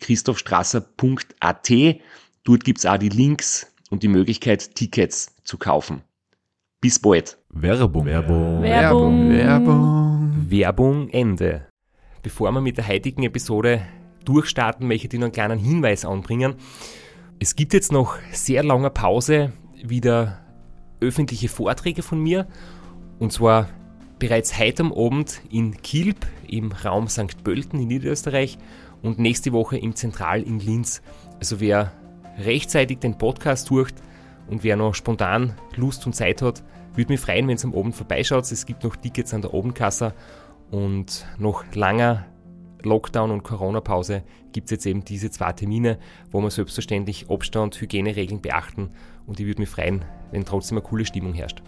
www.christophstrasser.at. Dort gibt's auch die Links und die Möglichkeit, Tickets zu kaufen. Bis bald. Werbung. Werbung. Werbung. Werbung. Werbung Ende. Bevor wir mit der heutigen Episode durchstarten, möchte ich dir noch einen kleinen Hinweis anbringen. Es gibt jetzt noch sehr lange Pause wieder öffentliche Vorträge von mir und zwar bereits heute am Abend in Kilb im Raum St. Pölten in Niederösterreich und nächste Woche im Zentral in Linz. Also wer rechtzeitig den Podcast sucht und wer noch spontan Lust und Zeit hat, würde mich freuen, wenn es am Abend vorbeischaut. Es gibt noch Tickets an der Abendkasse und nach langer Lockdown und Corona-Pause gibt es jetzt eben diese zwei Termine, wo wir selbstverständlich Abstand, Hygieneregeln beachten und ich würde mich freuen, wenn trotzdem eine coole Stimmung herrscht.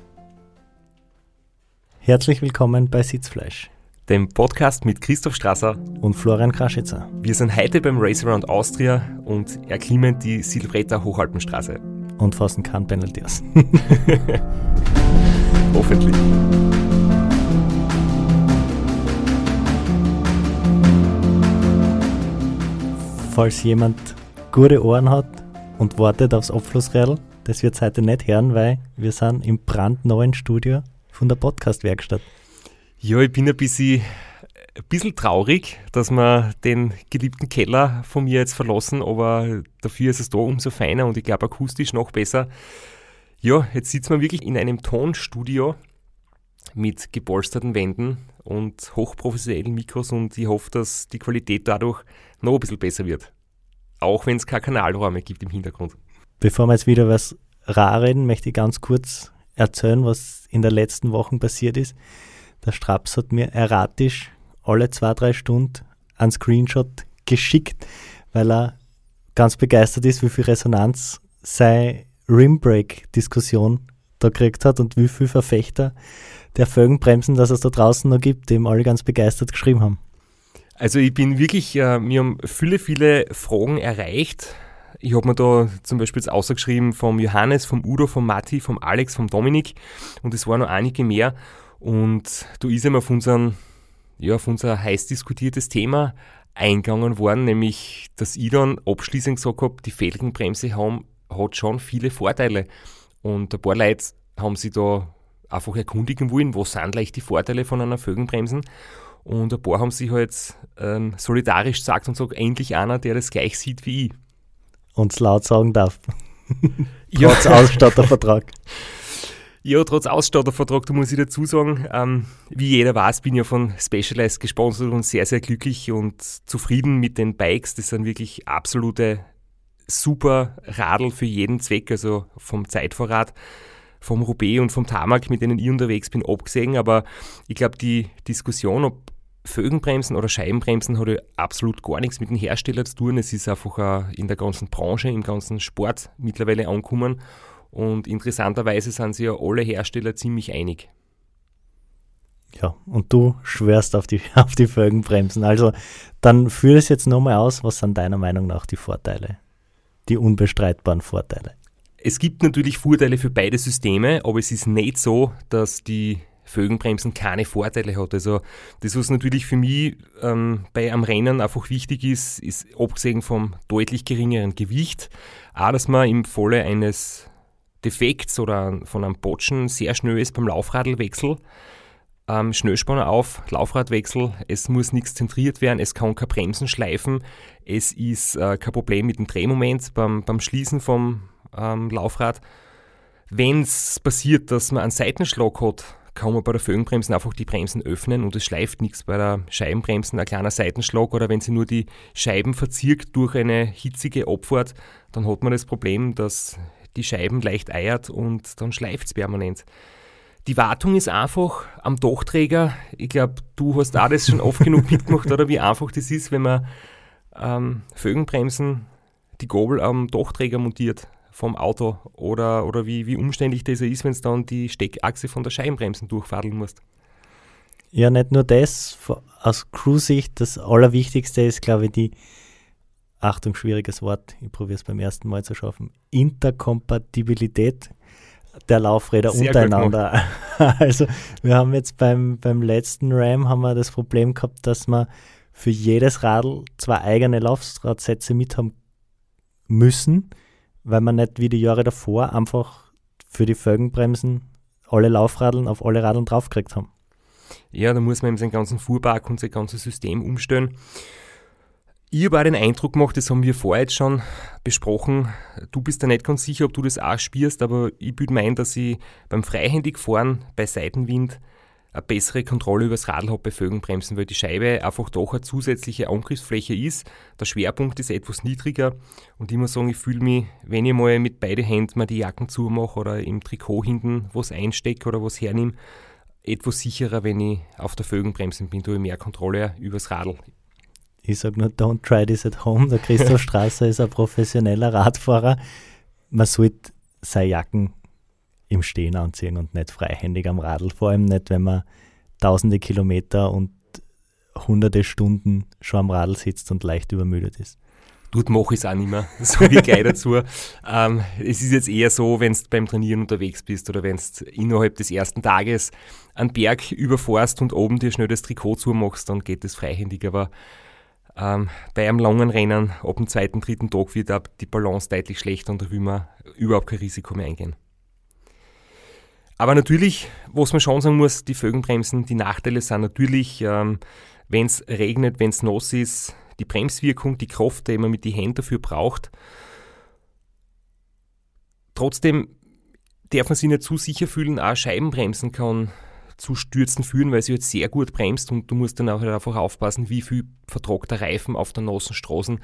Herzlich willkommen bei Sitzfleisch Dem Podcast mit Christoph Strasser. und Florian Kraschitzer Wir sind heute beim Race Around Austria und erklimmen die Silvretta Hochalpenstraße. und fassen kein Penalty aus. Hoffentlich. Falls jemand gute Ohren hat und wartet aufs Abflussrädel, das wird heute nicht hören, weil wir sind im brandneuen Studio von der Podcast-Werkstatt. Ja, ich bin ein bisschen, ein bisschen traurig, dass wir den geliebten Keller von mir jetzt verlassen, aber dafür ist es da umso feiner und ich glaube akustisch noch besser. Ja, jetzt sitzen wir wirklich in einem Tonstudio mit gepolsterten Wänden und hochprofessionellen Mikros und ich hoffe, dass die Qualität dadurch noch ein bisschen besser wird. Auch wenn es keine Kanalräume gibt im Hintergrund. Bevor wir jetzt wieder was rar reden, möchte ich ganz kurz erzählen, was in der letzten Woche passiert ist. Der Straps hat mir erratisch alle zwei, drei Stunden einen Screenshot geschickt, weil er ganz begeistert ist, wie viel Resonanz seine Rimbreak-Diskussion da gekriegt hat und wie viel Verfechter der Felgenbremsen, dass es da draußen noch gibt, dem alle ganz begeistert geschrieben haben. Also ich bin wirklich, äh, mir haben viele, viele Fragen erreicht. Ich habe mir da zum Beispiel jetzt ausgeschrieben vom Johannes, vom Udo, vom Matti, vom Alex, vom Dominik und es waren noch einige mehr. Und da ist eben auf, unseren, ja, auf unser heiß diskutiertes Thema eingegangen worden, nämlich dass ich dann abschließend gesagt habe, die Felgenbremse haben, hat schon viele Vorteile. Und ein paar Leute haben sich da einfach erkundigen wollen, was sind leicht die Vorteile von einer Felgenbremsen. Und ein paar haben sich halt ähm, solidarisch gesagt und sagt, endlich einer, der das gleich sieht wie ich. Und es laut sagen darf. Ja. Trotz Ausstattervertrag. Ja, trotz Ausstattervertrag, da muss ich dazu sagen, ähm, wie jeder weiß, bin ich ja von Specialized gesponsert und sehr, sehr glücklich und zufrieden mit den Bikes. Das sind wirklich absolute super Radl für jeden Zweck, also vom Zeitvorrat, vom Roubaix und vom Tarmac, mit denen ich unterwegs bin, abgesehen. Aber ich glaube, die Diskussion, ob Fögenbremsen oder Scheibenbremsen, hat ja absolut gar nichts mit dem Hersteller zu tun. Es ist einfach in der ganzen Branche, im ganzen Sport mittlerweile angekommen. Und interessanterweise sind sich ja alle Hersteller ziemlich einig. Ja, und du schwörst auf die, auf die Felgenbremsen. Also, dann führ es jetzt nochmal aus. Was sind deiner Meinung nach die Vorteile? Die unbestreitbaren Vorteile. Es gibt natürlich Vorteile für beide Systeme, aber es ist nicht so, dass die Felgenbremsen keine Vorteile hat. Also das, was natürlich für mich ähm, bei am Rennen einfach wichtig ist, ist abgesehen vom deutlich geringeren Gewicht, auch, dass man im Falle eines Defekts oder von einem Botschen sehr schnell ist beim Laufradlwechsel. ähm, Schnellspanner auf, Laufradwechsel, es muss nichts zentriert werden, es kann kein Bremsen schleifen, es ist äh, kein Problem mit dem Drehmoment beim, beim Schließen vom ähm, Laufrad. Wenn es passiert, dass man einen Seitenschlag hat, kann man bei der Föhnbremsen einfach die Bremsen öffnen und es schleift nichts. Bei der Scheibenbremsen ein kleiner Seitenschlag oder wenn sie nur die Scheiben verzirkt durch eine hitzige Abfahrt, dann hat man das Problem, dass die Scheiben leicht eiert und dann schleift es permanent. Die Wartung ist einfach am Dachträger. Ich glaube, du hast auch das schon oft genug mitgemacht, oder wie einfach das ist, wenn man ähm, Fögenbremsen die Gabel am Dachträger montiert vom Auto oder, oder wie, wie umständlich das ist, wenn es dann die Steckachse von der Scheibenbremsen durchfadeln musst. Ja, nicht nur das, aus Crew-Sicht, das Allerwichtigste ist, glaube ich, die, Achtung, schwieriges Wort, ich probiere es beim ersten Mal zu schaffen, Interkompatibilität der Laufräder Sehr untereinander. Also wir haben jetzt beim, beim letzten Ram haben wir das Problem gehabt, dass wir für jedes Radl zwei eigene Laufradsätze mit haben müssen, weil man nicht wie die Jahre davor einfach für die Felgenbremsen alle Laufradeln auf alle Radeln draufgekriegt haben. Ja, da muss man eben seinen ganzen Fuhrpark und sein ganzes System umstellen. Ich habe auch den Eindruck gemacht, das haben wir vorher jetzt schon besprochen. Du bist da nicht ganz sicher, ob du das auch spürst, aber ich würde meinen, dass ich beim freihändig fahren bei Seitenwind eine bessere Kontrolle über das Radl habe bei Fögenbremsen, weil die Scheibe einfach doch eine zusätzliche Angriffsfläche ist. Der Schwerpunkt ist etwas niedriger und ich muss sagen, ich fühle mich, wenn ich mal mit beiden Händen mal die Jacken zumache oder im Trikot hinten was einstecke oder was hernehme, etwas sicherer, wenn ich auf der Fögenbremsen bin, da ich mehr Kontrolle über das Radl. Ich sage nur, don't try this at home. Der Christoph Strasser ist ein professioneller Radfahrer. Man sollte seine Jacken im Stehen anziehen und nicht freihändig am Radl. Vor allem nicht, wenn man tausende Kilometer und hunderte Stunden schon am Radl sitzt und leicht übermüdet ist. Dort mache ich es auch nicht mehr, so wie gleich dazu. Ähm, es ist jetzt eher so, wenn du beim Trainieren unterwegs bist oder wenn du innerhalb des ersten Tages einen Berg überfährst und oben dir schnell das Trikot zumachst, dann geht es freihändig. Aber ähm, bei einem langen Rennen ab dem zweiten, dritten Tag wird die Balance deutlich schlechter und da will man überhaupt kein Risiko mehr eingehen. Aber natürlich, was man schon sagen muss, die Fögenbremsen, die Nachteile sind natürlich, ähm, wenn es regnet, wenn es nass ist, die Bremswirkung, die Kraft, die man mit den Händen dafür braucht. Trotzdem darf man sich nicht zu sicher fühlen, auch Scheibenbremsen kann zu Stürzen führen, weil sie jetzt sehr gut bremst und du musst dann auch halt einfach aufpassen, wie viel vertragt der Reifen auf der nassen Straßen.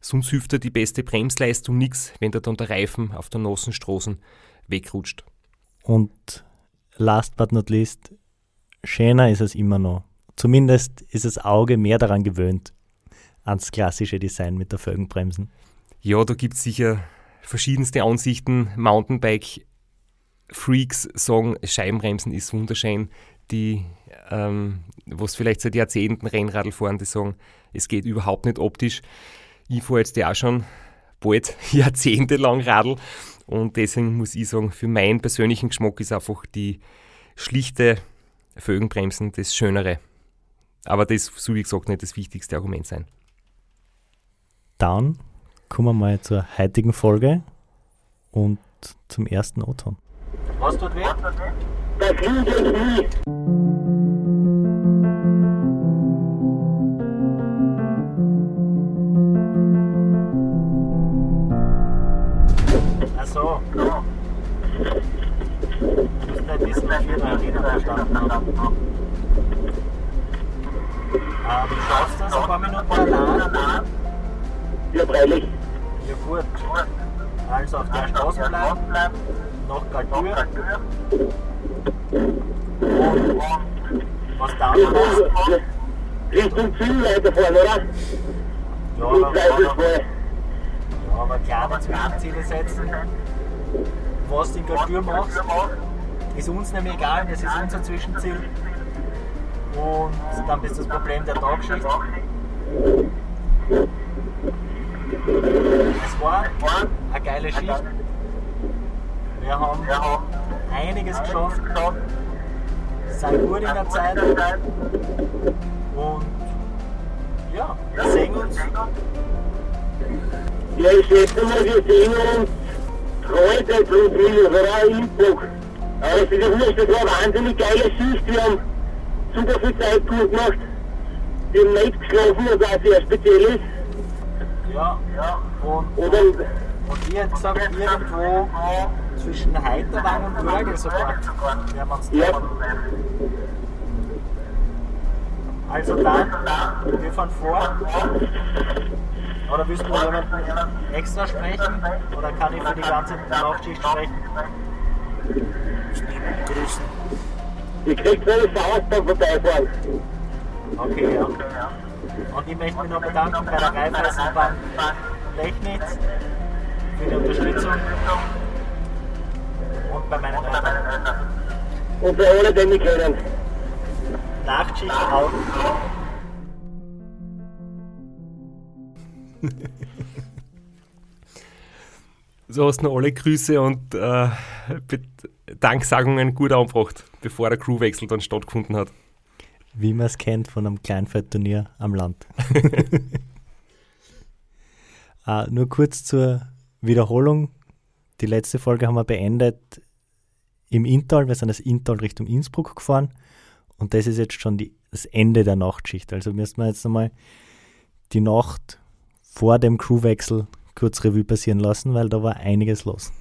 Sonst hilft dir die beste Bremsleistung nichts, wenn dir dann der Reifen auf der nassen Straßen wegrutscht. Und last but not least, schöner ist es immer noch. Zumindest ist das Auge mehr daran gewöhnt, ans klassische Design mit der Felgenbremsen. Ja, da gibt es sicher verschiedenste Ansichten. Mountainbike Freaks sagen, Scheibenbremsen ist wunderschön. Die, ähm, was vielleicht seit Jahrzehnten Rennradl fahren, die sagen, es geht überhaupt nicht optisch. Ich fahre jetzt ja auch schon bald jahrzehntelang Radl und deswegen muss ich sagen, für meinen persönlichen Geschmack ist einfach die schlichte Fögenbremsen das Schönere. Aber das soll, wie gesagt, nicht das wichtigste Argument sein. Dann kommen wir mal zur heutigen Folge und zum ersten O-Ton. Was tut weh? Das linke Knie. Ach so. Ja. Du musst nicht wissen, wir da reden verstanden haben. Ähm, schaffst du das ein paar Minuten allein? Ja, freilich. Ja, gut. Also auf der Straße bleiben nach Kalkür. Und was dann machst Richtung Ziel weiterfahren, oder? Ja, aber, ja, aber kleine Zwischenziele setzen. Was du in Kalkür machst, ist uns nämlich egal, das ist unser Zwischenziel. Und dann bist das Problem der Tagschicht. Es war eine geile Schicht. Wir haben, einiges geschafft, sind gut in der Zeit und ja, wir sehen uns. Ja, ich schätze mal, wir sehen uns heute plus minus oder Innsbruck. Aber es ist ja wurscht, das war eine wahnsinnig geile Schicht. Wir haben super viel Zeit durchgemacht. Wir haben nicht geschlafen, was auch sehr speziell ist. Ja, ja. Und, Und dann, und ich hätte gesagt, irgendwo zwischen Heiterwang und sogar. wir uns ja. Also dann, wir fahren vor. Oder willst du mit jemandem extra sprechen? Oder kann ich für die ganze Nachtschicht sprechen? Grüßen. kriegt so eine Chance beim Vorbeifahren. Okay, ja. Und ich möchte mich noch bedanken bei der Raiffeisenbank Technitz für die Unterstützung Und für alle, die mich kennen. Nachtschicht auch. So hast du noch alle Grüße und äh, Danksagungen gut angebracht, bevor der Crewwechsel dann stattgefunden hat. Wie man es kennt von einem Kleinfeldturnier am Land. äh, nur kurz zur Wiederholung. Die letzte Folge haben wir beendet im Inntal. Wir sind das Inntal Richtung Innsbruck gefahren. Und das ist jetzt schon die, das Ende der Nachtschicht. Also müssen wir jetzt nochmal die Nacht vor dem Crewwechsel kurz Revue passieren lassen, weil da war einiges los.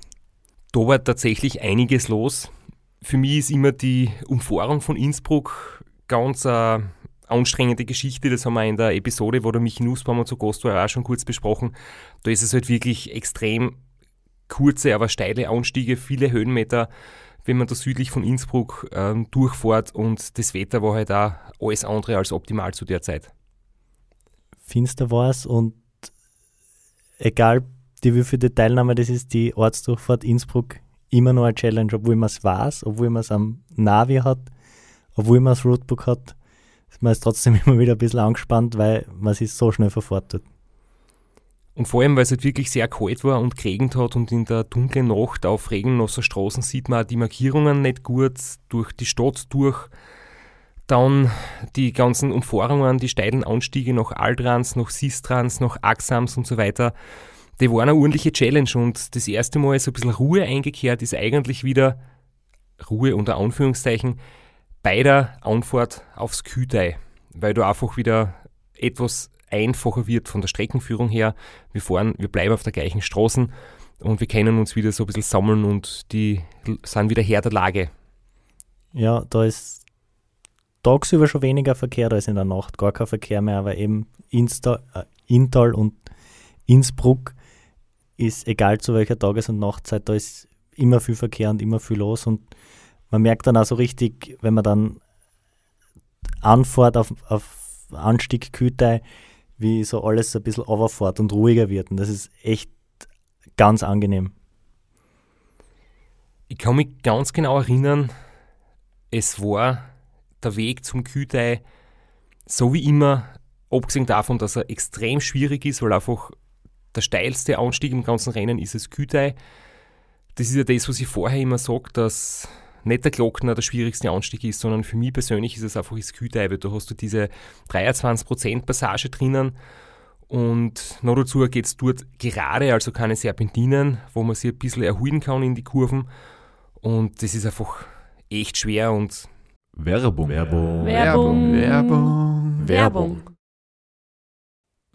Da war tatsächlich einiges los. Für mich ist immer die Umfahrung von Innsbruck ganz äh, anstrengende Geschichte. Das haben wir in der Episode, wo der Michi Nussbaumer zu Gast war, auch schon kurz besprochen. Da ist es halt wirklich extrem kurze, aber steile Anstiege, viele Höhenmeter, wenn man da südlich von Innsbruck ähm, durchfährt. Und das Wetter war halt auch alles andere als optimal zu der Zeit. finster war es und egal die wievielte Teilnahme das ist, die Ortsdurchfahrt Innsbruck immer noch eine Challenge, obwohl man es weiß, obwohl man es am Navi hat, obwohl man das Roadbook hat, ist man ist trotzdem immer wieder ein bisschen angespannt, weil man sich so schnell verfortet. Und vor allem, weil es halt wirklich sehr kalt war und geregnet hat und in der dunklen Nacht auf regennasser Straßen sieht man auch die Markierungen nicht gut durch die Stadt durch. Dann die ganzen Umfahrungen, die steilen Anstiege nach Altrans, nach Sistrans, nach Axams und so weiter. Die waren eine ordentliche Challenge und das erste Mal so ein bisschen Ruhe eingekehrt ist eigentlich wieder Ruhe unter Anführungszeichen bei der Anfahrt aufs Kütei, weil du einfach wieder etwas einfacher wird von der Streckenführung her. Wir fahren, wir bleiben auf der gleichen Straßen und wir können uns wieder so ein bisschen sammeln und die sind wieder Herr der Lage. Ja, da ist tagsüber schon weniger Verkehr, da ist in der Nacht gar kein Verkehr mehr, aber eben Insta, äh, Inntal und Innsbruck ist egal zu welcher Tages- und Nachtzeit, da ist immer viel Verkehr und immer viel los und man merkt dann auch so richtig, wenn man dann anfährt auf, auf Anstieg Kütei, wie so alles ein bisschen runterfährt und ruhiger wird und das ist echt ganz angenehm. Ich kann mich ganz genau erinnern, es war der Weg zum Kütei so wie immer, abgesehen davon, dass er extrem schwierig ist, weil einfach der steilste Anstieg im ganzen Rennen ist das Kütei. Das ist ja das, was ich vorher immer sage, dass nicht der Glockner der schwierigste Anstieg ist, sondern für mich persönlich ist es einfach das weil da hast du diese 23% Passage drinnen und noch dazu geht es dort gerade, also keine Serpentinen, wo man sich ein bisschen erholen kann in die Kurven und das ist einfach echt schwer und Werbung. Werbung. Werbung. Werbung. Werbung.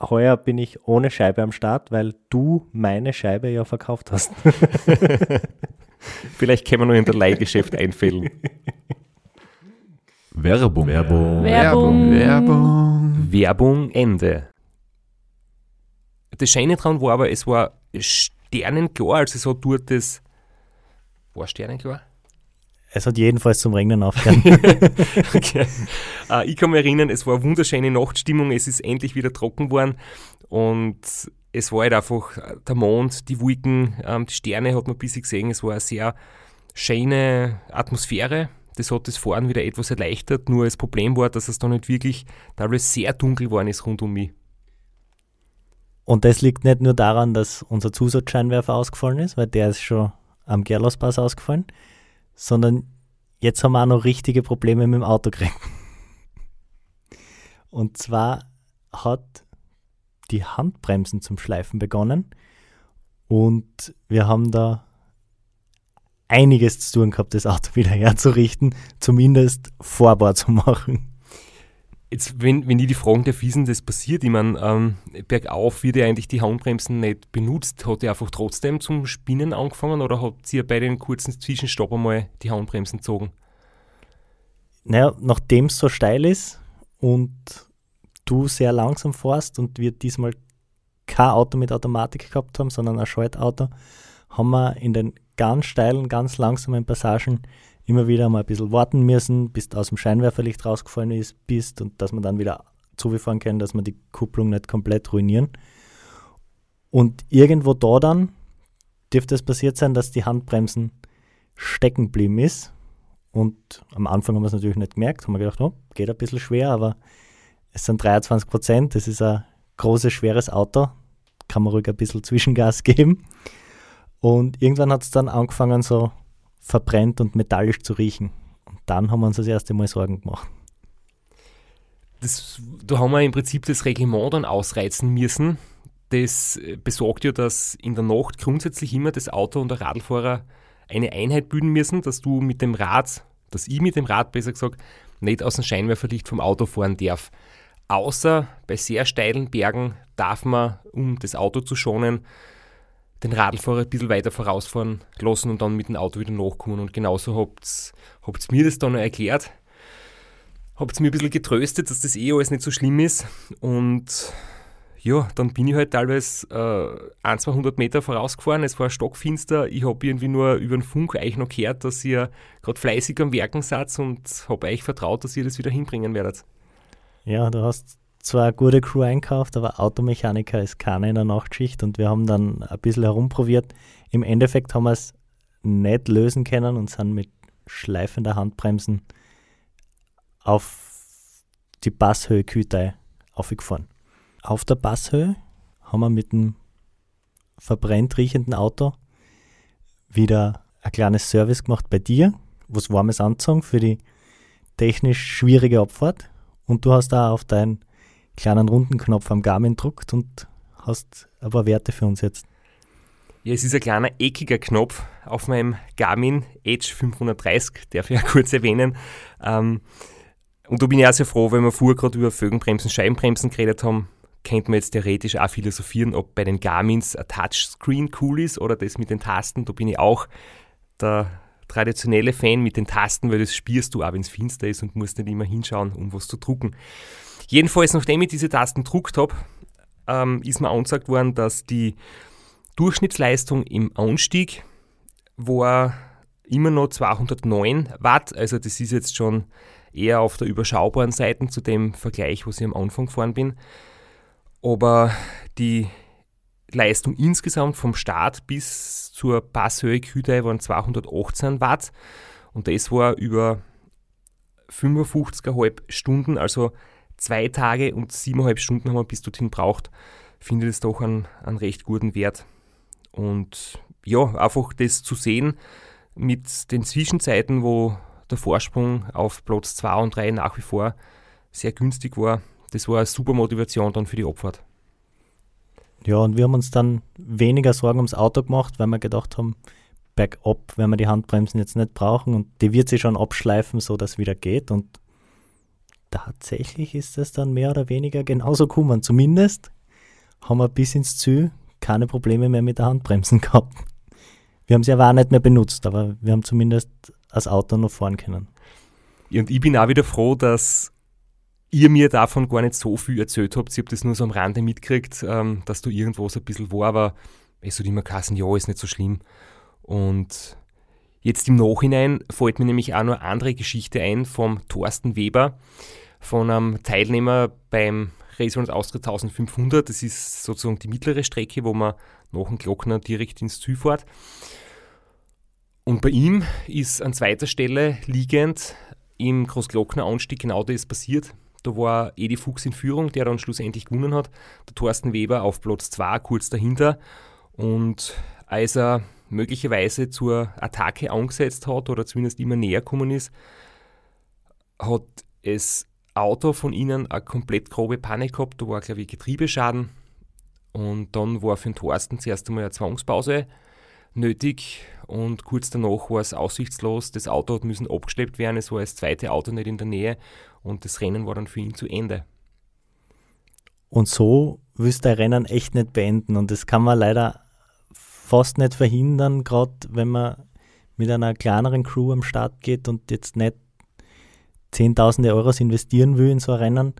Heuer bin ich ohne Scheibe am Start, weil du meine Scheibe ja verkauft hast. Vielleicht können wir nur in der Leihgeschäft einfällen. Werbung. Werbung. Werbung. Werbung. Werbung Ende. Das Schöne dran war aber, es war sternenklar, also hat dort das. War sternenklar? Es hat jedenfalls zum Regnen aufgehört. okay. Äh, ich kann mich erinnern, es war eine wunderschöne Nachtstimmung, es ist endlich wieder trocken geworden und es war halt einfach der Mond, die Wolken, ähm, die Sterne hat man ein bisschen gesehen, es war eine sehr schöne Atmosphäre. Das hat das Fahren wieder etwas erleichtert, nur das Problem war, dass es da nicht wirklich teilweise sehr dunkel geworden ist rund um mich. Und das liegt nicht nur daran, dass unser Zusatzscheinwerfer ausgefallen ist, weil der ist schon am Gerlospass ausgefallen, sondern jetzt haben wir auch noch richtige Probleme mit dem Auto gekriegt. Und zwar hat die Handbremsen zum Schleifen begonnen und wir haben da einiges zu tun gehabt, das Auto wieder herzurichten, zumindest fahrbar zu machen. Jetzt, wenn, wenn ich die Fragen der Wiesen, das passiert, ich meine, ähm, bergauf wird ja eigentlich die Handbremsen nicht benutzt. Hat er einfach trotzdem zum Spinnen angefangen oder hat sie bei den kurzen Zwischenstopp einmal die Handbremsen gezogen? Naja, nachdem es so steil ist und du sehr langsam fährst und wir diesmal kein Auto mit Automatik gehabt haben, sondern ein Schaltauto, haben wir in den ganz steilen, ganz langsamen Passagen immer wieder mal ein bisschen warten müssen, bis du aus dem Scheinwerferlicht rausgefallen ist, bist und dass man dann wieder zufahren kann, dass man die Kupplung nicht komplett ruinieren. Und irgendwo da dann dürfte es passiert sein, dass die Handbremsen stecken geblieben ist. Und am Anfang haben wir es natürlich nicht gemerkt, haben wir gedacht, oh, geht ein bisschen schwer, aber es sind 23 Prozent, das ist ein großes, schweres Auto, kann man ruhig ein bisschen Zwischengas geben. Und irgendwann hat es dann angefangen, so verbrennt und metallisch zu riechen. Und dann haben wir uns das erste Mal Sorgen gemacht. Das, da haben wir im Prinzip das Reglement dann ausreizen müssen. Das besorgt ja, dass in der Nacht grundsätzlich immer das Auto und der Radlfahrer eine Einheit bilden müssen, dass du mit dem Rad, dass ich mit dem Rad besser gesagt, nicht aus dem Scheinwerferlicht vom Auto fahren darf. Außer bei sehr steilen Bergen darf man, um das Auto zu schonen, den Radlfahrer ein bisschen weiter vorausfahren lassen und dann mit dem Auto wieder nachkommen. Und genauso habt ihr mir das dann erklärt. Habt mir ein bisschen getröstet, dass das eh alles nicht so schlimm ist. Und ja, dann bin ich halt teilweise äh, ein, 200 Meter vorausgefahren. Es war stockfinster. Ich habe irgendwie nur über den Funk euch noch gehört, dass ihr gerade fleißig am Werken seid und habe euch vertraut, dass ihr das wieder hinbringen werdet. Ja, du hast zwar eine gute Crew einkauft, aber Automechaniker ist keiner in der Nachtschicht und wir haben dann ein bisschen herumprobiert. Im Endeffekt haben wir es nicht lösen können und sind mit schleifender Handbremsen auf die Basshöhe Kütei aufgefahren. Auf der Basshöhe haben wir mit dem verbrennt riechenden Auto wieder ein kleines Service gemacht bei dir, was Warmes anzogen für die technisch schwierige Abfahrt. Und du hast da auf deinen kleinen runden Knopf am Garmin gedruckt und hast ein paar Werte für uns jetzt. Ja, es ist ein kleiner eckiger Knopf auf meinem Garmin Edge 530, darf ich ja kurz erwähnen. Ähm, und da bin ich auch sehr froh, weil wir vorher gerade über Fögenbremsen, Scheibenbremsen geredet haben, könnte man jetzt theoretisch auch philosophieren, ob bei den Garmins ein Touchscreen cool ist oder das mit den Tasten. Da bin ich auch der traditionelle Fan mit den Tasten, weil das spürst du auch, wenn es finster ist und musst nicht immer hinschauen, um was zu drucken. Jedenfalls, nachdem ich diese Tasten gedruckt habe, ähm, ist mir angesagt worden, dass die Durchschnittsleistung im Anstieg war immer noch 209 Watt, also das ist jetzt schon eher auf der überschaubaren Seite zu dem Vergleich, was ich am Anfang gefahren bin. Aber die Leistung insgesamt vom Start bis zur Passhöhe Kühdei waren 218 Watt und das war über 55,5 Stunden, also zwei Tage und siebeneinhalb Stunden haben wir bis dorthin braucht. Finde das doch einen, einen recht guten Wert. Und ja, einfach das zu sehen mit den Zwischenzeiten, wo der Vorsprung auf Platz 2 und 3 nach wie vor sehr günstig war, das war eine super Motivation dann für die Abfahrt. Ja, und wir haben uns dann weniger Sorgen ums Auto gemacht, weil wir gedacht haben, bergab werden wir die Handbremsen jetzt nicht brauchen und die wird sich schon abschleifen, so dass es wieder geht. Und tatsächlich ist es dann mehr oder weniger genauso gekommen. Zumindest haben wir bis ins Ziel keine Probleme mehr mit der Handbremsen gehabt. Wir haben sie aber auch nicht mehr benutzt, aber wir haben zumindest das Auto noch fahren können. Ja, und ich bin auch wieder froh, dass ihr mir davon gar nicht so viel erzählt habt. Ich habe das nur so am Rande mitgekriegt, ähm, dass du irgendwo so ein bisschen war, aber es hat immer geheißen, ja, ist nicht so schlimm. Und jetzt im Nachhinein fällt mir nämlich auch noch eine andere Geschichte ein vom Thorsten Weber, von einem Teilnehmer beim Race Austria 1500. Das ist sozusagen die mittlere Strecke, wo man nach dem Glockner direkt ins Ziel fährt. Und bei ihm ist an zweiter Stelle liegend im Großglockner Anstieg genau das passiert. Da war Edi Fuchs in Führung, der dann schlussendlich gewonnen hat. Der Thorsten Weber auf Platz 2, kurz dahinter. Und als er möglicherweise zur Attacke angesetzt hat oder zumindest immer näher gekommen ist, hat das Auto von ihnen eine komplett grobe Panne gehabt. Da war, glaube ich, Getriebeschaden. Und dann war für den Thorsten zuerst einmal eine Zwangspause nötig und kurz danach war es aussichtslos. Das Auto hat müssen abgeschleppt werden. Es war das zweite Auto nicht in der Nähe und das Rennen war dann für ihn zu Ende. Und so willst du ein Rennen echt nicht beenden und das kann man leider fast nicht verhindern, gerade wenn man mit einer kleineren Crew am Start geht und jetzt nicht Zehntausende Euros investieren will in so ein Rennen,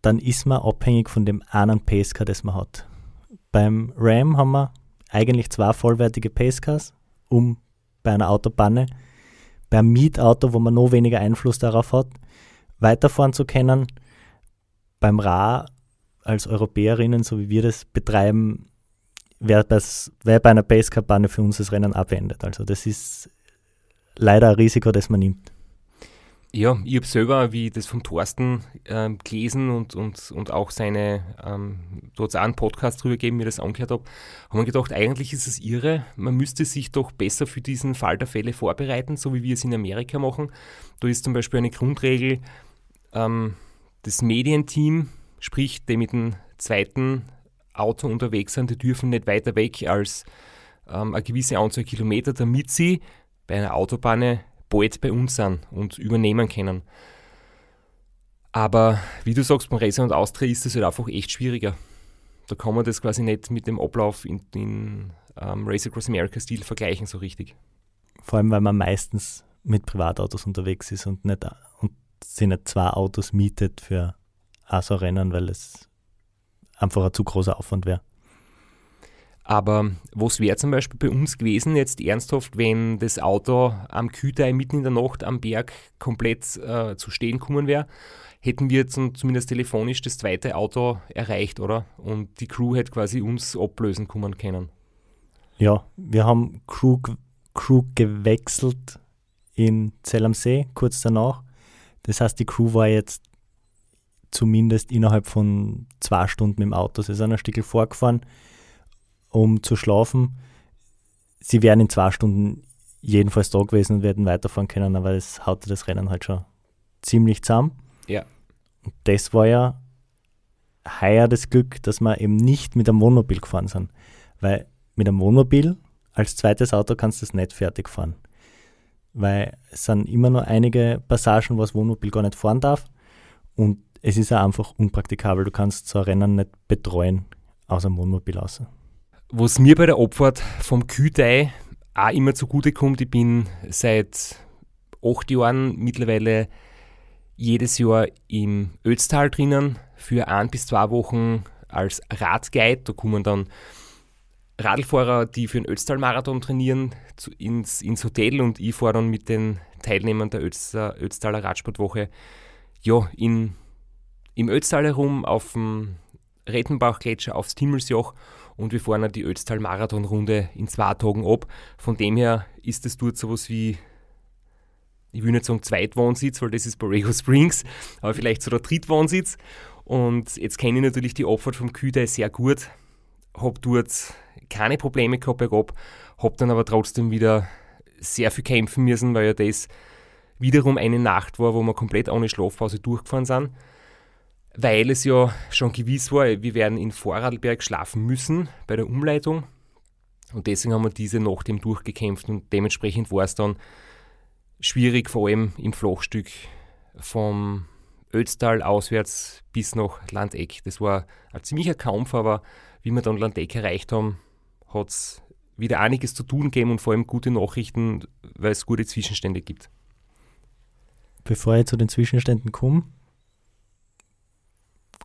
dann ist man abhängig von dem einen Pacecar, das man hat. Beim Ram haben wir eigentlich zwei vollwertige Pacecars, um bei einer Autopanne, beim Mietauto, wo man noch weniger Einfluss darauf hat, weiterfahren zu können. Beim Ra als Europäerinnen, so wie wir das betreiben, wäre wär bei einer Pacecar-Panne für uns das Rennen abwendet. Also das ist leider ein Risiko, das man nimmt. Ja, ich habe selber, wie das vom Thorsten äh, gelesen und, und, und auch seine, ähm, da hat es auch einen Podcast drüber gegeben, mir das angehört habe, haben wir gedacht, eigentlich ist es irre, man müsste sich doch besser für diesen Fall der Fälle vorbereiten, so wie wir es in Amerika machen. Da ist zum Beispiel eine Grundregel, ähm, das Medienteam, sprich die mit dem zweiten Auto unterwegs sind, die dürfen nicht weiter weg als ähm, eine gewisse Anzahl Kilometer, damit sie bei einer Autobahn bald bei uns sind und übernehmen können. Aber wie du sagst, beim Racer und Austria ist es halt einfach echt schwieriger. Da kann man das quasi nicht mit dem Ablauf in, in ähm, Race Across America-Stil vergleichen, so richtig. Vor allem, weil man meistens mit Privatautos unterwegs ist und nicht und sich nicht zwei Autos mietet für ein so Rennen, weil es einfach ein zu großer Aufwand wäre. Aber was wäre zum Beispiel bei uns gewesen, jetzt ernsthaft, wenn das Auto am Kühtei mitten in der Nacht am Berg komplett äh, zu stehen gekommen wäre? Hätten wir zum, zumindest telefonisch das zweite Auto erreicht, oder? Und die Crew hätte quasi uns ablösen kommen können. Ja, wir haben Crew, Crew gewechselt in Zell am See kurz danach. Das heißt, die Crew war jetzt zumindest innerhalb von zwei Stunden im Auto. Sie sind ein Stück vorgefahren um zu schlafen. sie wären in zwei Stunden jedenfalls da gewesen und werden weiterfahren können, aber es haute das Rennen halt schon ziemlich zusammen. Ja. Und das war ja heuer das Glück, dass wir eben nicht mit einem Wohnmobil gefahren sind. Weil mit einem Wohnmobil als zweites Auto kannst du das nicht fertig fahren. Weil es sind immer nur einige Passagen, wo das Wohnmobil gar nicht fahren darf. Und es ist ja einfach unpraktikabel. Du kannst so ein Rennen nicht betreuen aus einem Wohnmobil aus. Was mir bei der Abfahrt vom Kühtei auch immer zugute kommt, ich bin seit acht Jahren mittlerweile jedes Jahr im Ötztal drinnen für ein bis zwei Wochen als Radguide. Da kommen dann Radlfahrer, die für den Ötztal-Marathon trainieren, zu, ins, ins Hotel und ich fahre dann mit den Teilnehmern der Ötztaler, Ötztaler Radsportwoche ja, in, im Ötztal herum, auf dem Rettenbachgletscher, aufs Timmelsjoch und wir fahren die Ötztal-Marathon-Runde in zwei Tagen ab. Von dem her ist es dort sowas wie, ich will nicht sagen Zweitwohnsitz, weil das ist Borrego Springs, aber vielleicht so der Drittwohnsitz. Und jetzt kenne ich natürlich die Abfahrt vom Kühdei sehr gut, habe dort keine Probleme gehabt bergab, habe dann aber trotzdem wieder sehr viel kämpfen müssen, weil ja das wiederum eine Nacht war, wo wir komplett ohne Schlafpause durchgefahren sind weil es ja schon gewiss war, wir werden in Vorarlberg schlafen müssen bei der Umleitung. Und deswegen haben wir diese Nacht eben durchgekämpft und dementsprechend war es dann schwierig, vor allem im Flachstück vom Ötztal auswärts bis nach Landeck. Das war ein ziemlicher Kampf, aber wie wir dann Landeck erreicht haben, hat es wieder einiges zu tun gegeben und vor allem gute Nachrichten, weil es gute Zwischenstände gibt. Bevor ich zu den Zwischenständen komme,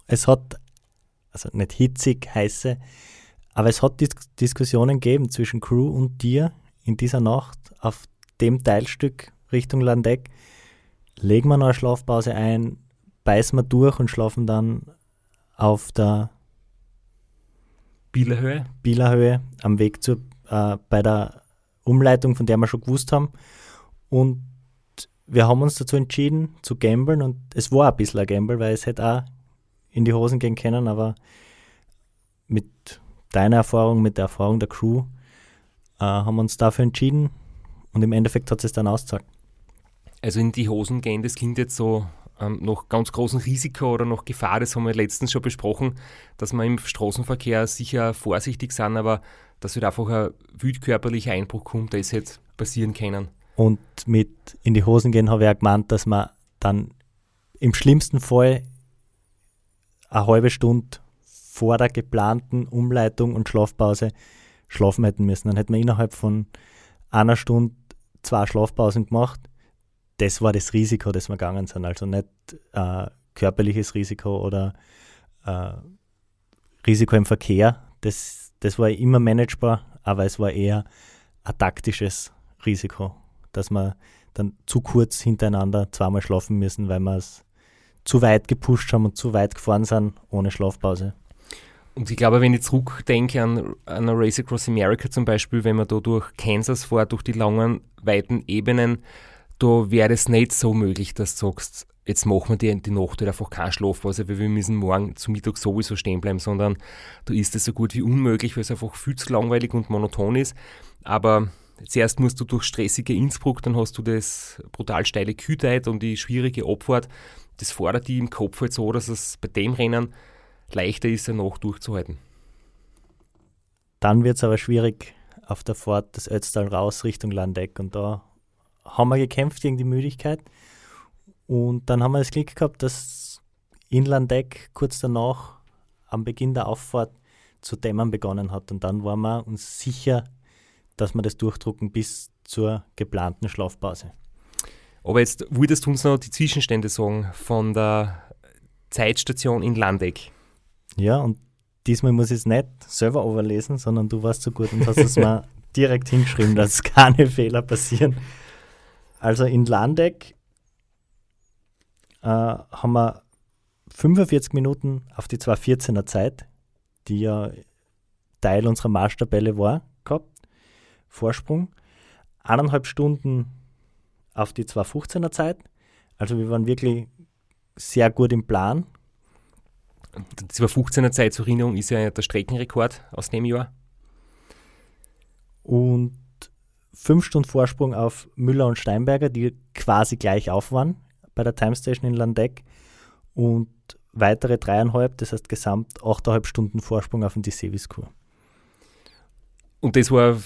es hat, also nicht hitzig, heiße, aber es hat Dis Diskussionen gegeben zwischen Crew und dir in dieser Nacht auf dem Teilstück Richtung Landeck. Legen wir noch eine Schlafpause ein, beißen wir durch und schlafen dann auf der Bielerhöhe, Bielerhöhe am Weg zur, äh, bei der Umleitung, von der wir schon gewusst haben. Und wir haben uns dazu entschieden zu gamblen und es war ein bisschen ein Gamble, weil es hätte auch in die Hosen gehen können, aber mit deiner Erfahrung, mit der Erfahrung der Crew, äh, haben wir uns dafür entschieden und im Endeffekt hat es dann ausgezahlt. Also in die Hosen gehen, das klingt jetzt so ähm, noch ganz großen Risiko oder noch Gefahr, das haben wir letztens schon besprochen, dass wir im Straßenverkehr sicher vorsichtig sind, aber dass wird einfach ein wildkörperlicher Einbruch kommt, ist jetzt passieren können. Und mit in die Hosen gehen habe ich auch gemeint, dass man dann im schlimmsten Fall eine halbe Stunde vor der geplanten Umleitung und Schlafpause schlafen hätten müssen. Dann hätten wir innerhalb von einer Stunde zwei Schlafpausen gemacht. Das war das Risiko, das wir gegangen sind. Also nicht äh, körperliches Risiko oder äh, Risiko im Verkehr. Das, das war immer managebar, aber es war eher ein taktisches Risiko, dass wir dann zu kurz hintereinander zweimal schlafen müssen, weil wir es zu weit gepusht haben und zu weit gefahren sind, ohne Schlafpause. Und ich glaube, wenn ich zurückdenke an, an eine Race Across America zum Beispiel, wenn man da durch Kansas fährt, durch die langen, weiten Ebenen, da wäre es nicht so möglich, dass du sagst, jetzt machen wir die, die Nacht halt einfach keine Schlafpause, weil wir müssen morgen zu Mittag sowieso stehen bleiben, sondern da ist es so gut wie unmöglich, weil es einfach viel zu langweilig und monoton ist. Aber zuerst musst du durch stressige Innsbruck, dann hast du das brutal steile Kühteit und die schwierige Abfahrt. Das fordert die im Kopf halt so, dass es bei dem Rennen leichter ist, noch durchzuhalten. Dann wird es aber schwierig auf der Fahrt des Ötztal raus Richtung Landeck und da haben wir gekämpft gegen die Müdigkeit. Und dann haben wir das Glück gehabt, dass in Landeck kurz danach am Beginn der Auffahrt zu dämmern begonnen hat. Und dann waren wir uns sicher, dass wir das durchdrucken bis zur geplanten Schlafpause. Aber jetzt würdest du uns noch die Zwischenstände sagen von der Zeitstation in Landeck. Ja, und diesmal muss ich es nicht selber überlesen, sondern du warst so gut und hast es mal direkt hingeschrieben, dass keine Fehler passieren. Also in Landeck äh, haben wir 45 Minuten auf die 214er Zeit, die ja Teil unserer Marschtabelle war. Vorsprung. Eineinhalb Stunden auf die 215er Zeit. Also wir waren wirklich sehr gut im Plan. Die 215er Zeit zur Erinnerung ist ja der Streckenrekord aus dem Jahr. Und fünf Stunden Vorsprung auf Müller und Steinberger, die quasi gleich auf waren bei der Time Station in Landeck und weitere dreieinhalb, das heißt gesamt achteinhalb Stunden Vorsprung auf den Disevis-Kur. Und das war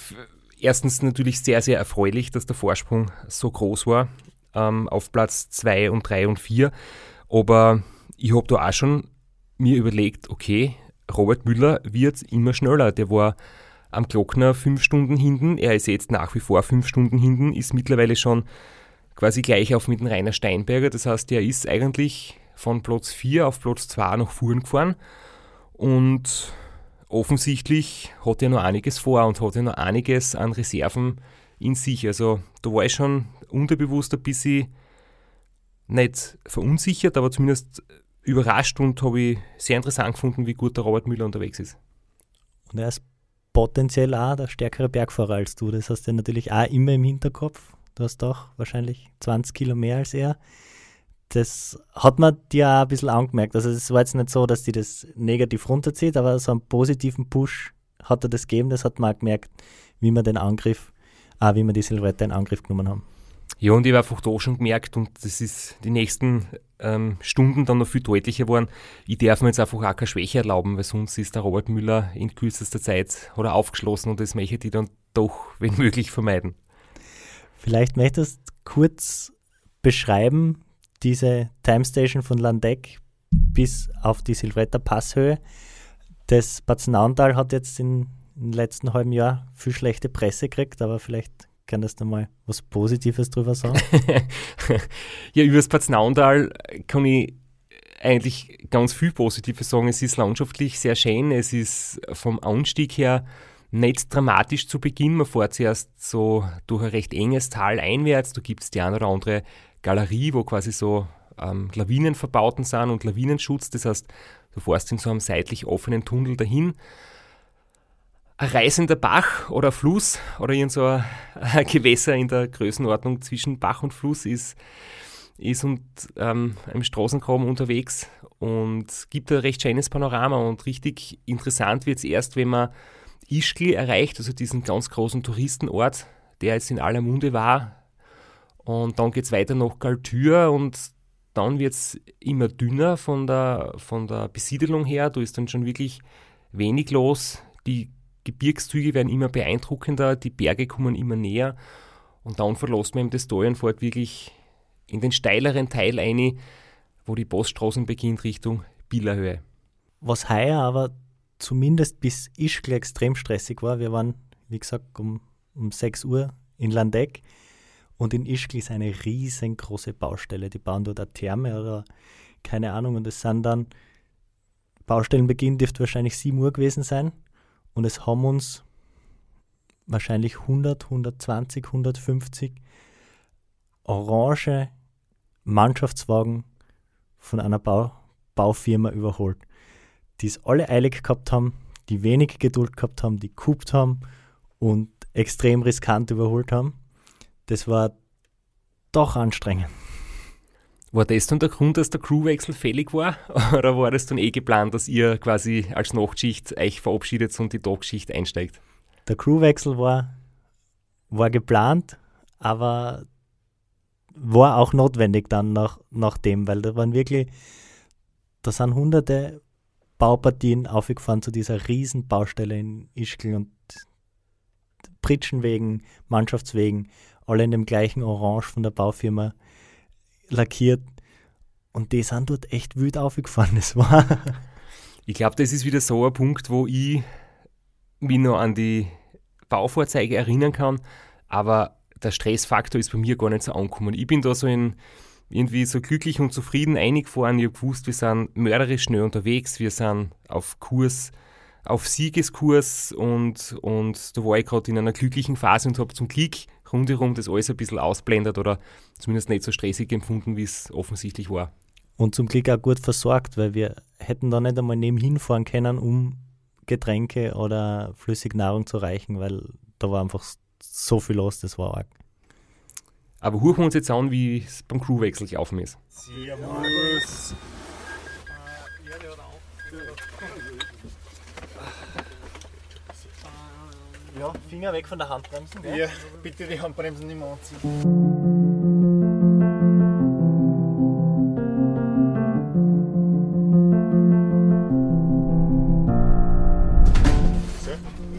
erstens natürlich sehr, sehr erfreulich, dass der Vorsprung so groß war ähm, auf Platz 2 und 3 und 4. Aber ich habe da auch schon mir überlegt, okay, Robert Müller wird immer schneller. Der war am Glockner fünf Stunden hinten. Er ist jetzt nach wie vor fünf Stunden hinten, ist mittlerweile schon quasi gleich auf mit dem Rainer Steinberger. Das heißt, er ist eigentlich von Platz 4 auf Platz 2 nach vorn gefahren. Und offensichtlich hat er noch einiges vor und hat er noch einiges an Reserven in sich. Also da war ich schon unterbewusst ein bisschen nicht verunsichert, aber zumindest überrascht und habe ich sehr interessant gefunden, wie gut der Robert Müller unterwegs ist. Und er ist potenziell auch der stärkere Bergfahrer als du. Das hast du natürlich auch immer im Hinterkopf. Du hast doch wahrscheinlich 20 Kilo mehr als er. Das hat man dir auch ein bisschen angemerkt. Also es war jetzt nicht so, dass die das negativ runterzieht, aber so einen positiven Push hat er das gegeben. Das hat man auch gemerkt, wie man den Angriff, auch wie wir die Silhouette in Angriff genommen haben. Ja, und ich habe einfach da schon gemerkt, und das ist die nächsten ähm, Stunden dann noch viel deutlicher geworden, ich darf mir jetzt einfach auch keine Schwäche erlauben, weil sonst ist der Robert Müller in kürzester Zeit oder aufgeschlossen und das möchte ich dann doch, wenn möglich, vermeiden. Vielleicht möchtest du kurz beschreiben, diese Time Station von Landeck bis auf die Silvretta Passhöhe. Das Batzenauental hat jetzt in, im letzten halben Jahr viel schlechte Presse gekriegt, aber vielleicht kannst du mal was Positives drüber sagen? ja, über das Patznaundal kann ich eigentlich ganz viel Positives sagen. Es ist landschaftlich sehr schön. Es ist vom Anstieg her nicht dramatisch zu Beginn. Man fährt zuerst so durch ein recht enges Tal einwärts. Da gibt es die eine oder andere Galerie, wo quasi so ähm, Lawinen verbauten sind und Lawinenschutz. Das heißt, du fährst in so einem seitlich offenen Tunnel dahin ein reißender Bach oder Fluss oder irgend so ein, Gewässer in der Größenordnung zwischen Bach und Fluss ist, ist und ähm, im Straßengraben unterwegs und gibt ein recht schönes Panorama und richtig interessant wird es erst, wenn man Ischgl erreicht, also diesen ganz großen Touristenort, der jetzt in aller Munde war. Und dann geht es weiter nach Galtür und dann wird es immer dünner von der, von der Besiedelung her. Da ist dann schon wirklich wenig los. Die Gebirgszüge werden immer beeindruckender, die Berge kommen immer näher und dann verlässt man eben das fährt wirklich in den steileren Teil ein, wo die Poststraßen beginnt Richtung Billerhöhe. Was heuer aber zumindest bis Ischgl extrem stressig war, wir waren, wie gesagt, um, um 6 Uhr in Landeck und in Ischgl ist eine riesengroße Baustelle. Die bauen dort eine Therme oder keine Ahnung und es sind dann Baustellenbeginn dürfte wahrscheinlich 7 Uhr gewesen sein und es haben uns wahrscheinlich 100, 120, 150 orange Mannschaftswagen von einer Bau Baufirma überholt, die es alle eilig gehabt haben, die wenig Geduld gehabt haben, die kupt haben und extrem riskant überholt haben. Das war doch anstrengend. War das dann der Grund, dass der Crewwechsel fällig war? Oder war das dann eh geplant, dass ihr quasi als Nachtschicht euch verabschiedet und die Tagschicht einsteigt? Der Crewwechsel war, war geplant, aber war auch notwendig dann nach, nach dem, weil da waren wirklich, da sind hunderte Baupartien aufgefahren zu dieser riesen Baustelle in Ischgl und Pritschenwegen, Mannschaftswegen, alle in dem gleichen Orange von der Baufirma lackiert. Und die sind dort echt wild aufgefahren. Das war. Ich glaube, das ist wieder so ein Punkt, wo ich mich noch an die Baufahrzeuge erinnern kann, aber der Stressfaktor ist bei mir gar nicht so angekommen. Ich bin da so in, irgendwie so glücklich und zufrieden eingefahren. Ich habe gewusst, wir sind mörderisch schnell unterwegs, wir sind auf Kurs, auf Siegeskurs und, und da war ich gerade in einer glücklichen Phase und habe zum Glück rundherum das alles ein bisschen ausblendet oder zumindest nicht so stressig empfunden, wie es offensichtlich war. Und zum Glück auch gut versorgt, weil wir hätten da nicht einmal nebenhin fahren können, um Getränke oder flüssige Nahrung zu reichen, weil da war einfach so viel los, das war arg. Aber hören wir uns jetzt an, wie es beim Crewwechsel gelaufen ist. Servus. Ja, Finger weg von der Handbremsen. Ja, bitte die Handbremsen nicht mehr anziehen.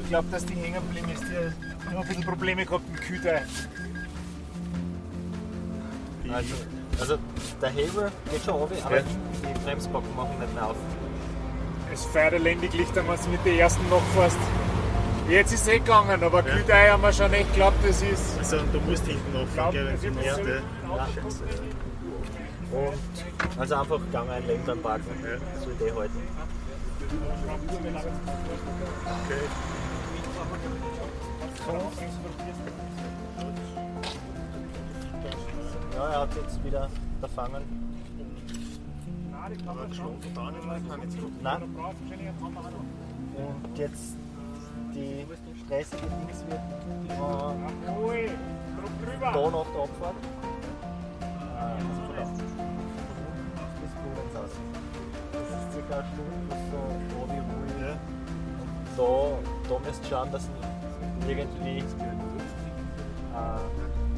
Ich glaube, dass die hängen geblieben ist. Die haben ein bisschen Probleme gehabt mit dem Kühlteil. Also, also der Hebel geht schon runter, aber Ja. die Bremsbacken machen nicht mehr auf. Es fährt elendig Licht, wenn man es mit den ersten noch fährst. Jetzt ist es eh gegangen, aber ja. Kühlteil haben wir schon echt geglaubt, das ist. Also, du musst hinten noch gell, wird ja. so- Ja. Und also einfach Gang einlegen beim Parken. So Idee halten. Ja, er hat jetzt wieder verfangen. Nicht nicht. Nein. Und jetzt die stressige Dings wird druck drüber. da also von der bis Blumenz aus. Das ist circa eine Stunde plus so Body Ruhe. Und da, da müsst ihr schauen, dass ihr irgendwie äh,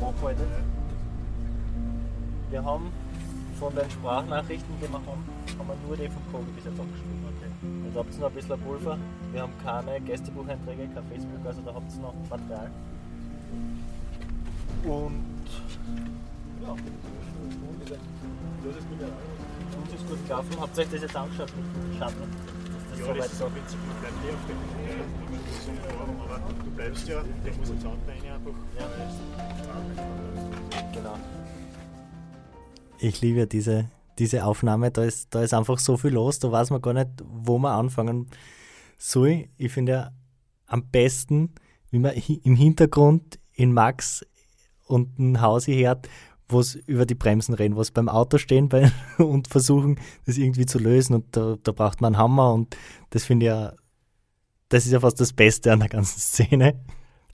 nachhaltet. Wir haben von den Sprachnachrichten, die wir haben, haben wir nur die vom Kogi bis jetzt abgespielt. Also habt ihr noch ein bisschen Pulver. Wir haben keine Gästebucheinträge, kein Facebook, also da habt ihr noch Material. Und ja, uns ist gut gelaufen. Habt ihr euch das jetzt angeschaut mit Shuttle? Dass Ja, so das ist im Prinzip man bleibt eh auf dem Forum, aber du bleibst ja, der muss jetzt auch rein einfach. Ja. Genau. Ich liebe diese, diese Aufnahme, da ist, da ist einfach so viel los, da weiß man gar nicht, wo man anfangen soll. Ich finde ja am besten, wie man im Hintergrund in Max und ein Hausi hört, wo es über die Bremsen reden, wo es beim Auto stehen bei, und versuchen, das irgendwie zu lösen. Und da, da braucht man einen Hammer und das finde ich ja, das ist ja fast das Beste an der ganzen Szene.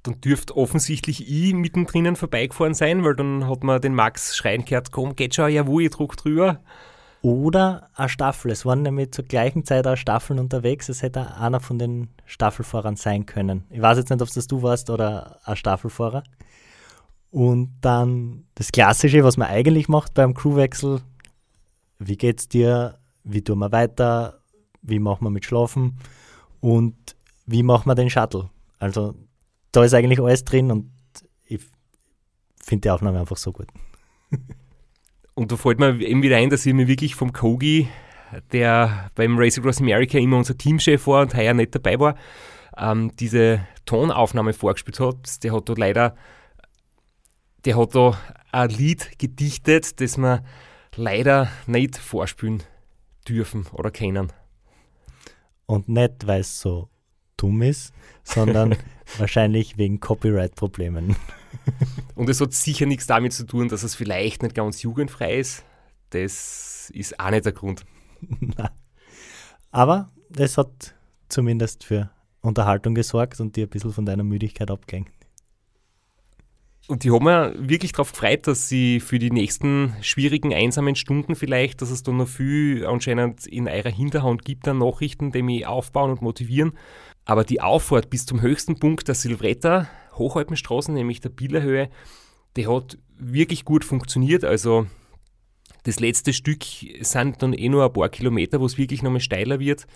Dann dürfte offensichtlich ich mittendrin vorbeigefahren sein, weil dann hat man den Max schreien gehört, komm, geht schon, jawohl, ich druck drüber. Oder eine Staffel. Es waren nämlich zur gleichen Zeit auch Staffeln unterwegs. Es hätte einer von den Staffelfahrern sein können. Ich weiß jetzt nicht, ob das du warst oder ein Staffelfahrer. Und dann das Klassische, was man eigentlich macht beim Crewwechsel. Wie geht's dir? Wie tun wir weiter? Wie machen wir mit Schlafen? Und wie machen wir den Shuttle? Also da ist eigentlich alles drin und ich finde die Aufnahme einfach so gut. Und da fällt mir eben wieder ein, dass ich mir wirklich vom Kogi, der beim Race Across America immer unser Teamchef war und heuer nicht dabei war, ähm, diese Tonaufnahme vorgespielt hat. Der hat da leider, der hat da ein Lied gedichtet, das wir leider nicht vorspielen dürfen oder können. Und nicht, weil es so dumm ist, sondern wahrscheinlich wegen Copyright-Problemen. Und es hat sicher nichts damit zu tun, dass es vielleicht nicht ganz jugendfrei ist. Das ist auch nicht der Grund. Aber es hat zumindest für Unterhaltung gesorgt und dir ein bisschen von deiner Müdigkeit abgelenkt. Und die haben mir wirklich darauf gefreut, dass sie für die nächsten schwierigen, einsamen Stunden vielleicht, dass es da noch viel anscheinend in eurer Hinterhand gibt an Nachrichten, die mich aufbauen und motivieren. Aber die Auffahrt bis zum höchsten Punkt der Silvretta, Hochalpenstraßen, nämlich der Billerhöhe, die hat wirklich gut funktioniert. Also das letzte Stück sind dann eh nur ein paar Kilometer, wo es wirklich nochmal steiler wird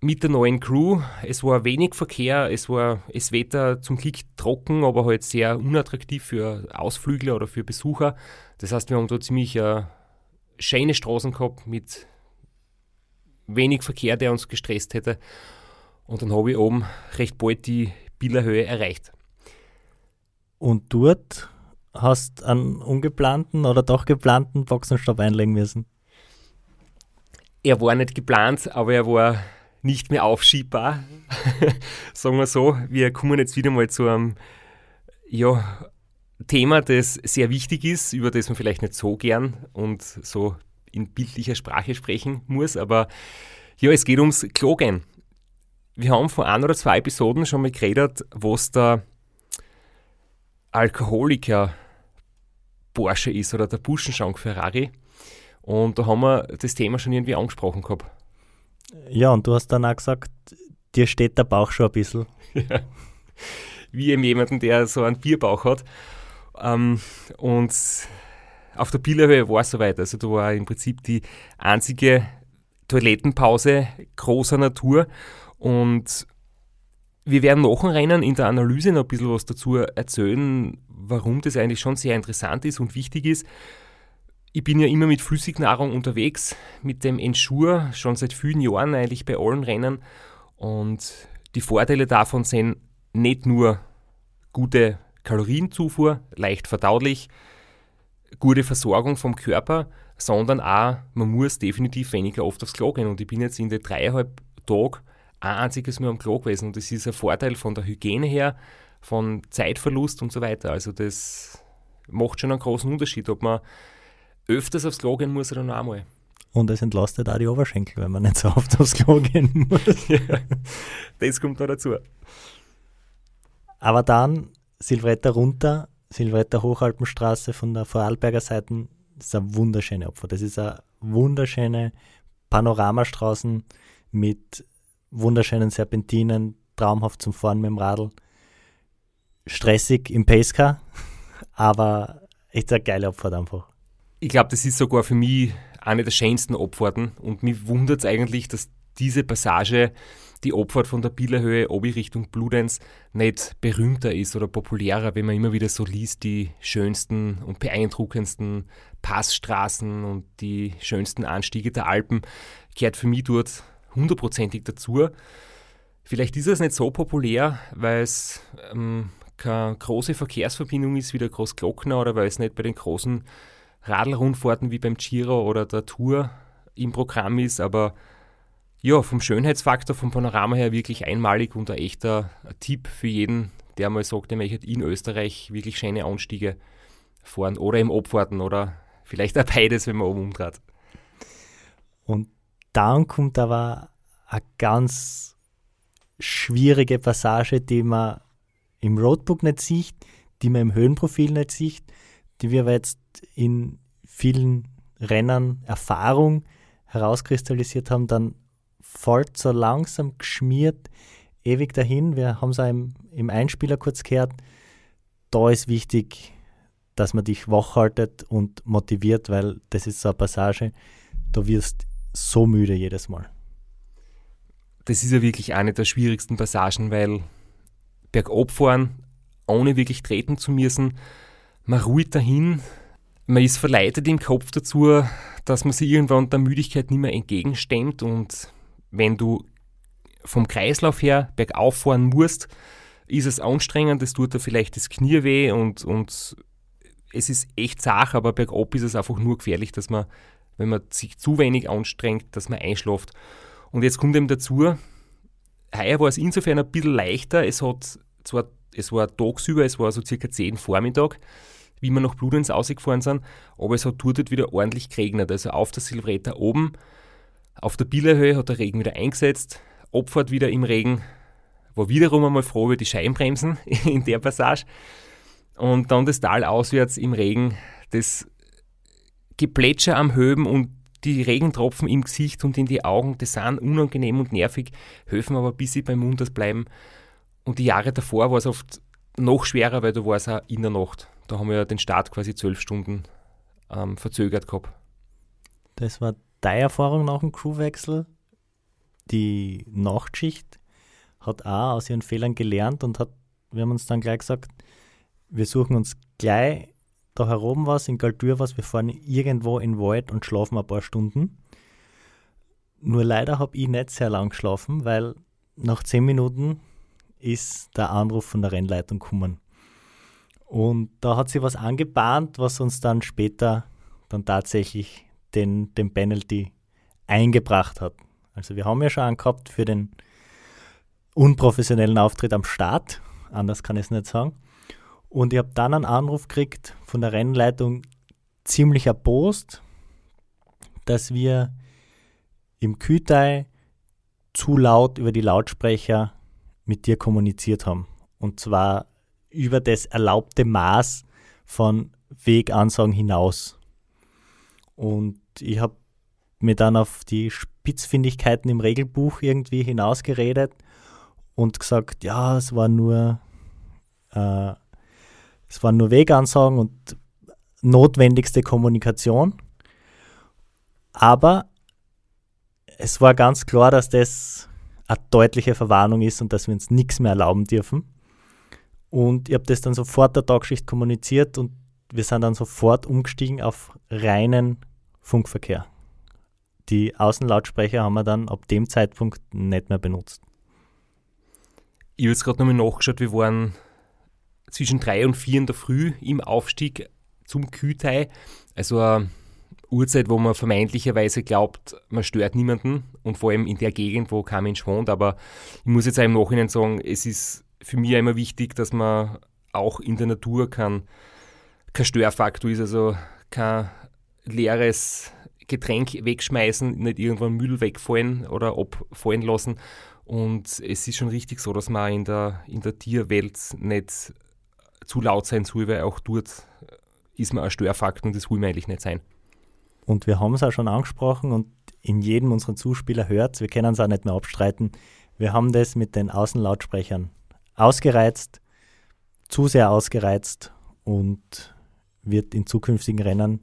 mit der neuen Crew. Es war wenig Verkehr, es war das Wetter zum Glück trocken, aber halt sehr unattraktiv für Ausflügler oder für Besucher. Das heißt, wir haben da ziemlich äh, schöne Straßen gehabt mit wenig Verkehr, der uns gestresst hätte. Und dann habe ich oben recht bald die Billerhöhe erreicht. Und dort hast einen ungeplanten oder doch geplanten Boxenstopp einlegen müssen. Er war nicht geplant, aber er war nicht mehr aufschiebbar. Sagen wir so, wir kommen jetzt wieder mal zu einem ja, Thema, das sehr wichtig ist, über das man vielleicht nicht so gern und so in bildlicher Sprache sprechen muss, aber ja, es geht ums Klogen. Wir haben vor ein oder zwei Episoden schon mal geredet, was der Alkoholiker Porsche ist oder der Buschenschank Ferrari. Und da haben wir das Thema schon irgendwie angesprochen gehabt. Ja, und du hast dann auch gesagt, dir steht der Bauch schon ein bisschen. Ja. Wie eben jemanden, der so einen Bierbauch hat. Ähm, und auf der Billerhöhe war es soweit. Also da war im Prinzip die einzige Toilettenpause großer Natur. Und wir werden nach dem Rennen in der Analyse noch ein bisschen was dazu erzählen, warum das eigentlich schon sehr interessant ist und wichtig ist. Ich bin ja immer mit Flüssignahrung unterwegs, mit dem Ensure, schon seit vielen Jahren eigentlich bei allen Rennen. Und die Vorteile davon sind nicht nur gute Kalorienzufuhr, leicht verdaulich, gute Versorgung vom Körper, sondern auch, man muss definitiv weniger oft aufs Klo gehen. Und ich bin jetzt in den dreieinhalb Tagen ein einziges Mal am Klo gewesen. Und das ist ein Vorteil von der Hygiene her, von Zeitverlust und so weiter. Also das macht schon einen großen Unterschied, ob man öfters aufs Klo gehen muss oder noch einmal. Und es entlastet auch die Oberschenkel, wenn man nicht so oft aufs Klo gehen muss. ja, das kommt noch dazu. Aber dann Silvretta runter, Silvretta Hochalpenstraße von der Vorarlberger Seite, ist eine wunderschöne Opfer. Das ist eine wunderschöne Panoramastraßen mit wunderschönen Serpentinen, traumhaft zum Fahren mit dem Radl. Stressig im Pacecar, aber echt eine geile Abfahrt einfach. Ich glaube, das ist sogar für mich eine der schönsten Abfahrten und mich wundert es eigentlich, dass diese Passage, die Abfahrt von der Billerhöhe obi Richtung Bludenz, nicht berühmter ist oder populärer, wenn man immer wieder so liest, die schönsten und beeindruckendsten Passstraßen und die schönsten Anstiege der Alpen, gehört für mich dort hundertprozentig dazu. Vielleicht ist es nicht so populär, weil es ähm, keine große Verkehrsverbindung ist wie der Großglockner oder weil es nicht bei den großen Radlrundfahrten wie beim Giro oder der Tour im Programm ist, aber ja, vom Schönheitsfaktor, vom Panorama her wirklich einmalig und ein echter Tipp für jeden, der mal sagt, er möchte in Österreich wirklich schöne Anstiege fahren oder im Abfahrten oder vielleicht auch beides, wenn man oben umtrat. Und dann kommt aber eine ganz schwierige Passage, die man im Roadbook nicht sieht, die man im Höhenprofil nicht sieht, die wir aber jetzt in vielen Rennen Erfahrung herauskristallisiert haben, dann fällt so langsam geschmiert ewig dahin. Wir haben es auch im, im Einspieler kurz gehört. Da ist wichtig, dass man dich wachhaltet und motiviert, weil das ist so eine Passage, da wirst so müde jedes Mal. Das ist ja wirklich eine der schwierigsten Passagen, weil bergab fahren, ohne wirklich treten zu müssen, man ruht dahin, man ist verleitet im Kopf dazu, dass man sich irgendwann der Müdigkeit nicht mehr entgegenstemmt und wenn du vom Kreislauf her bergauf fahren musst, ist es anstrengend, es tut dir vielleicht das Knie weh und, und es ist echt Sache, aber bergab ist es einfach nur gefährlich, dass man, wenn man sich zu wenig anstrengt, dass man einschläft. Und jetzt kommt eben dazu, heuer war es insofern ein bisschen leichter, es hat zwar, es war tagsüber, es war so circa 10 Vormittag, wie wir nach Bludenz ausgefahren sind, aber es hat dort wieder ordentlich geregnet. Also auf der Silvretta oben, auf der Billerhöhe hat der Regen wieder eingesetzt, Abfahrt wieder im Regen, war wiederum einmal froh über die Scheibenbremsen in der Passage und dann das Tal auswärts im Regen, das Geplätscher am Höben und die Regentropfen im Gesicht und in die Augen, das sind unangenehm und nervig, helfen aber bis sie beim Mund bleiben. Und die Jahre davor war es oft noch schwerer, weil da war es auch in der Nacht. Da haben wir ja den Start quasi zwölf Stunden ähm, verzögert gehabt. Das war deine Erfahrung nach dem Crewwechsel. Die Nachtschicht hat auch aus ihren Fehlern gelernt und hat, wir haben uns dann gleich gesagt, wir suchen uns gleich da herum was, in Galtür was, wir fahren irgendwo in Wald und schlafen ein paar Stunden. Nur leider habe ich nicht sehr lang geschlafen, weil nach zehn Minuten ist der Anruf von der Rennleitung gekommen. Und da hat sie was angebahnt, was uns dann später dann tatsächlich den, den Penalty eingebracht hat. Also wir haben ja schon einen gehabt für den unprofessionellen Auftritt am Start, anders kann ich es nicht sagen. Und ich habe dann einen Anruf gekriegt von der Rennleitung, ziemlich erbost, dass wir im Kütei zu laut über die Lautsprecher mit dir kommuniziert haben. Und zwar über das erlaubte Maß von Wegansagen hinaus. Und ich habe mir dann auf die Spitzfindigkeiten im Regelbuch irgendwie hinausgeredet und gesagt, ja, es war nur, äh, es waren nur Wegansagen und notwendigste Kommunikation. Aber es war ganz klar, dass das eine deutliche Verwarnung ist und dass wir uns nichts mehr erlauben dürfen. Und ich habe das dann sofort der Tagschicht kommuniziert und wir sind dann sofort umgestiegen auf reinen Funkverkehr. Die Außenlautsprecher haben wir dann ab dem Zeitpunkt nicht mehr benutzt. Ich habe jetzt gerade nochmal nachgeschaut, wir waren zwischen drei und vier in der Früh im Aufstieg zum Kühtei. Also eine Uhrzeit, wo man vermeintlicherweise glaubt, man stört niemanden und vor allem in der Gegend, wo kein Mensch wohnt. Aber ich muss jetzt auch im Nachhinein sagen, es ist für mich immer wichtig, dass man auch in der Natur kein, kein Störfaktor ist, also kein leeres Getränk wegschmeißen, nicht irgendwann Müll wegfallen oder abfallen lassen. Und es ist schon richtig so, dass man in der, in der Tierwelt nicht zu laut sein soll, weil auch dort ist man ein Störfaktor und das will man eigentlich nicht sein. Und wir haben es auch schon angesprochen und in jedem unserer Zuspieler hört wir können es auch nicht mehr abstreiten. Wir haben das mit den Außenlautsprechern ausgereizt, zu sehr ausgereizt und wird in zukünftigen Rennen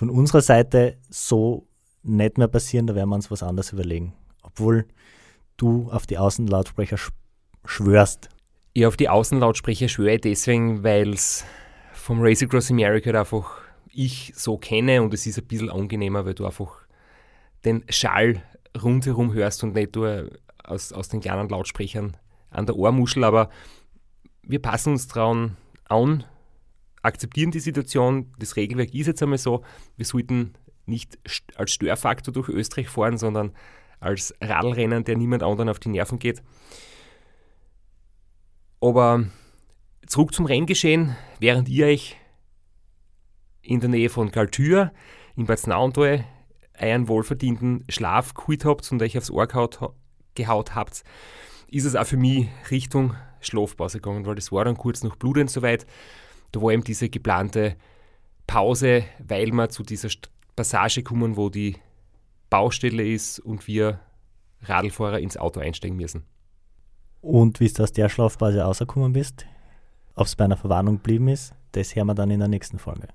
von unserer Seite so nicht mehr passieren, da werden wir uns was anderes überlegen. Obwohl du auf die Außenlautsprecher schwörst. Ich auf die Außenlautsprecher schwöre deswegen, weil es vom Race Across America einfach ich so kenne und es ist ein bisschen angenehmer, weil du einfach den Schall rundherum hörst und nicht nur aus, aus den kleinen Lautsprechern an der Ohrmuschel, aber wir passen uns daran an, akzeptieren die Situation. Das Regelwerk ist jetzt einmal so, wir sollten nicht als Störfaktor durch Österreich fahren, sondern als Radlrennen, der niemand anderen auf die Nerven geht. Aber zurück zum Renngeschehen, während ihr euch in der Nähe von Galtür in Bad Snauntal einen wohlverdienten Schlaf geholt habt und euch aufs Ohr gehaut, habt, ist es auch für mich Richtung Schlafpause gegangen, weil das war dann kurz nach Bludenz soweit. Da war eben diese geplante Pause, weil wir zu dieser Passage kommen, wo die Baustelle ist und wir Radlfahrer ins Auto einsteigen müssen. Und wie du aus der Schlafpause rausgekommen bist, ob es bei einer Verwarnung geblieben ist, das hören wir dann in der nächsten Folge.